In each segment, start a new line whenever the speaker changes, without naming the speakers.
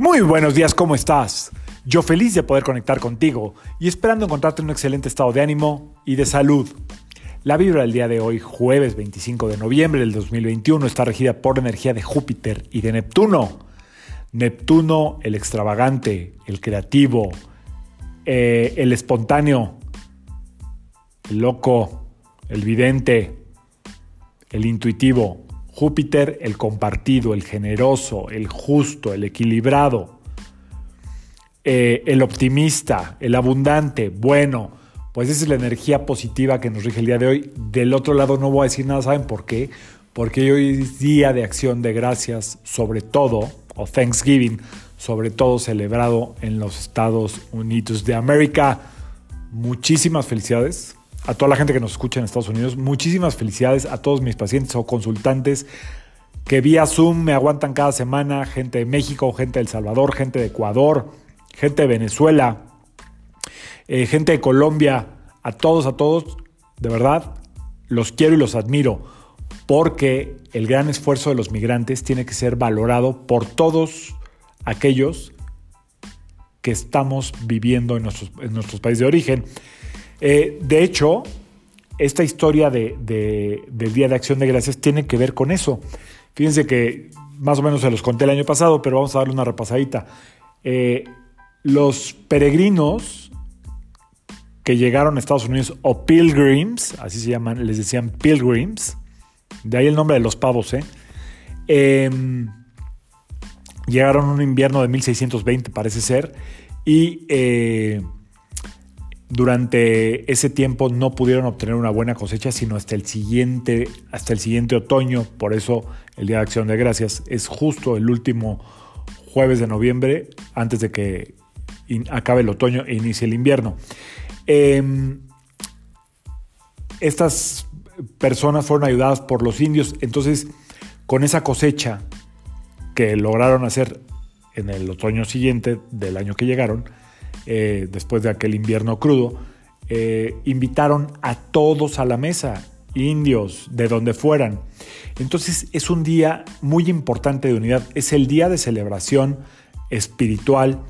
Muy buenos días, ¿cómo estás? Yo feliz de poder conectar contigo y esperando encontrarte en un excelente estado de ánimo y de salud. La vibra del día de hoy, jueves 25 de noviembre del 2021, está regida por energía de Júpiter y de Neptuno. Neptuno, el extravagante, el creativo, eh, el espontáneo, el loco, el vidente, el intuitivo. Júpiter, el compartido, el generoso, el justo, el equilibrado, eh, el optimista, el abundante, bueno. Pues esa es la energía positiva que nos rige el día de hoy. Del otro lado no voy a decir nada, ¿saben por qué? Porque hoy es día de acción de gracias, sobre todo, o Thanksgiving, sobre todo celebrado en los Estados Unidos de América. Muchísimas felicidades a toda la gente que nos escucha en Estados Unidos. Muchísimas felicidades a todos mis pacientes o consultantes que vía Zoom me aguantan cada semana, gente de México, gente de El Salvador, gente de Ecuador, gente de Venezuela, eh, gente de Colombia, a todos, a todos, de verdad, los quiero y los admiro, porque el gran esfuerzo de los migrantes tiene que ser valorado por todos aquellos que estamos viviendo en en nuestros países de origen. Eh, de hecho, esta historia de, del Día de Acción de Gracias tiene que ver con eso. Fíjense que más o menos se los conté el año pasado, pero vamos a darle una repasadita. Eh, los peregrinos que llegaron a Estados Unidos, o pilgrims, así se llaman, les decían pilgrims, de ahí el nombre de los pavos, ¿eh? Em, llegaron un invierno de 1620, parece ser, y durante ese tiempo no pudieron obtener una buena cosecha, sino hasta el siguiente, hasta el siguiente otoño. Por eso el Día de Acción de Gracias es justo el último jueves de noviembre, antes de que acabe el otoño e inicie el invierno. Em, estas personas fueron ayudadas por los indios, entonces con esa cosecha que lograron hacer en el otoño siguiente del año que llegaron, eh, después de aquel invierno crudo, eh, invitaron a todos a la mesa, indios, de donde fueran. Entonces es un día muy importante de unidad, es el día de celebración espiritual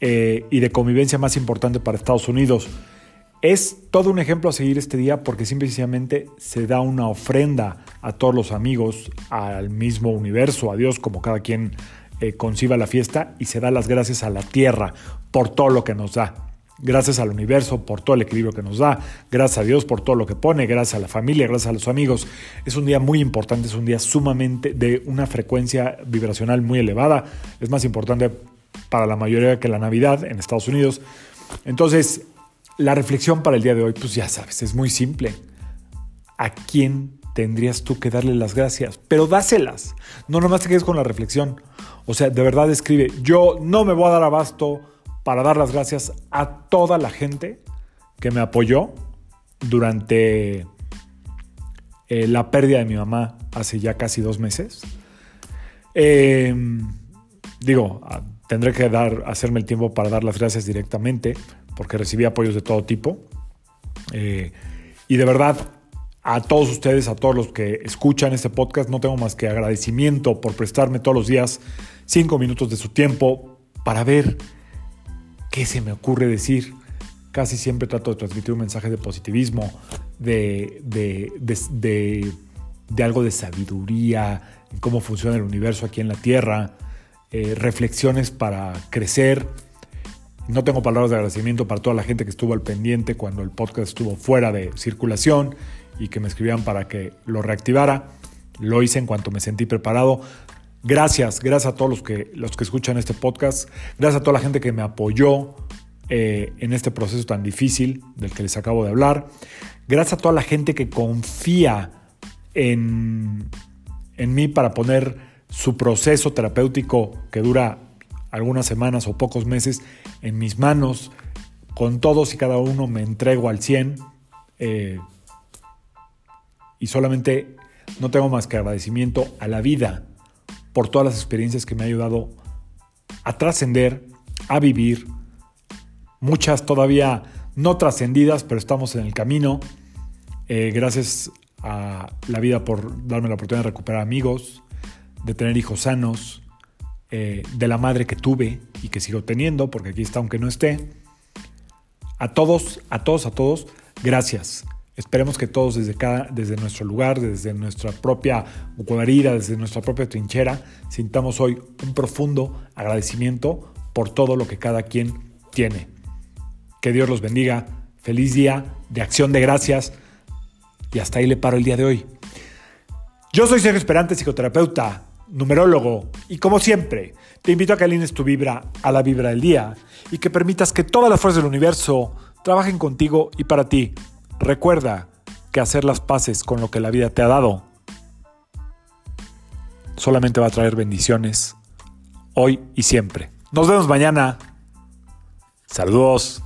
eh, y de convivencia más importante para Estados Unidos. Es todo un ejemplo a seguir este día porque simplemente se da una ofrenda a todos los amigos, al mismo universo, a Dios, como cada quien eh, conciba la fiesta y se da las gracias a la tierra por todo lo que nos da. Gracias al universo por todo el equilibrio que nos da. Gracias a Dios por todo lo que pone. Gracias a la familia, gracias a los amigos. Es un día muy importante, es un día sumamente de una frecuencia vibracional muy elevada. Es más importante para la mayoría que la Navidad en Estados Unidos. Entonces, la reflexión para el día de hoy, pues ya sabes, es muy simple. ¿A quién tendrías tú que darle las gracias? Pero dáselas. No nomás te quedes con la reflexión. O sea, de verdad escribe, yo no me voy a dar abasto para dar las gracias a toda la gente que me apoyó durante eh, la pérdida de mi mamá hace ya casi dos meses. Em, digo, tendré que dar, hacerme el tiempo para dar las gracias directamente, porque recibí apoyos de todo tipo. Eh, y de verdad, a todos ustedes, a todos los que escuchan este podcast, no tengo más que agradecimiento por prestarme todos los días cinco minutos de su tiempo para ver qué se me ocurre decir. Casi siempre trato de transmitir un mensaje de positivismo, de, de, algo de sabiduría, cómo funciona el universo aquí en la Tierra, eh, reflexiones para crecer. No tengo palabras de agradecimiento para toda la gente que estuvo al pendiente cuando el podcast estuvo fuera de circulación y que me escribían para que lo reactivara. Lo hice en cuanto me sentí preparado. Gracias, gracias a todos los que, los que escuchan este podcast, gracias a toda la gente que me apoyó eh, en este proceso tan difícil del que les acabo de hablar, gracias a toda la gente que confía en, en mí para poner su proceso terapéutico que dura algunas semanas o pocos meses en mis manos, con todos y cada uno me entrego al 100 eh, y solamente no tengo más que agradecimiento a la vida por todas las experiencias que me ha ayudado a trascender, a vivir, muchas todavía no trascendidas, pero estamos en el camino. Eh, gracias a la vida por darme la oportunidad de recuperar amigos, de tener hijos sanos, eh, de la madre que tuve y que sigo teniendo, porque aquí está aunque no esté. A todos, a todos, a todos, gracias. Esperemos que todos desde, cada, desde nuestro lugar, desde nuestra propia guarida, desde nuestra propia trinchera, sintamos hoy un profundo agradecimiento por todo lo que cada quien tiene. Que Dios los bendiga. Feliz día de acción de gracias. Y hasta ahí le paro el día de hoy. Yo soy Sergio Esperante, psicoterapeuta, numerólogo, y como siempre, te invito a que alines tu vibra a la vibra del día y que permitas que todas las fuerzas del universo trabajen contigo y para ti. Recuerda que hacer las paces con lo que la vida te ha dado solamente va a traer bendiciones hoy y siempre. Nos vemos mañana. Saludos.